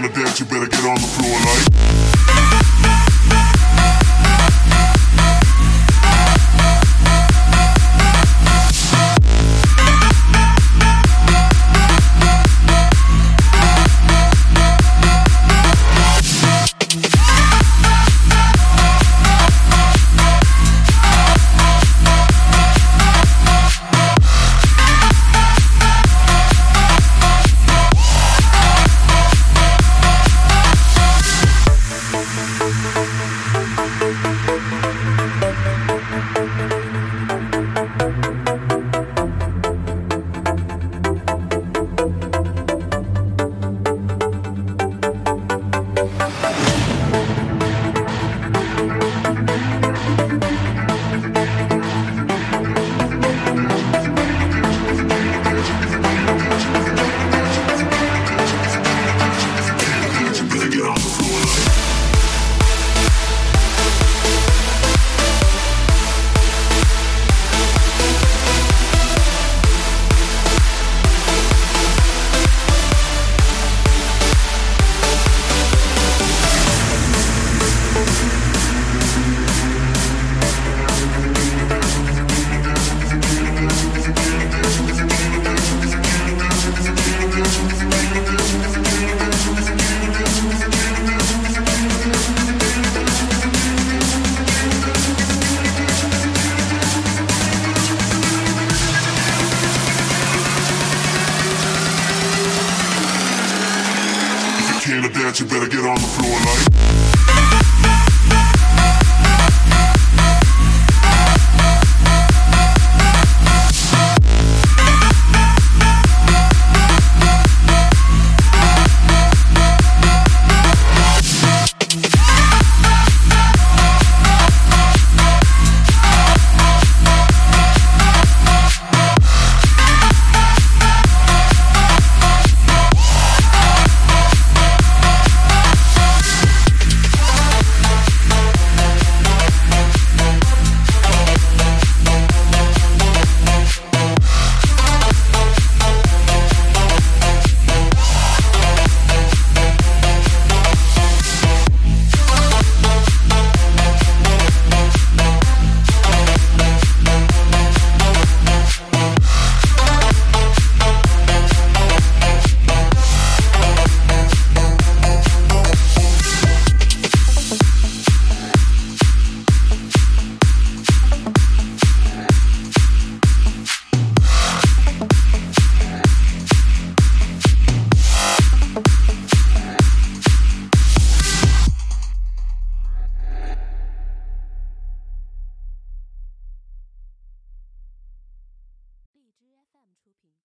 can't dance, you better get on the floor like. you better get on the floor like.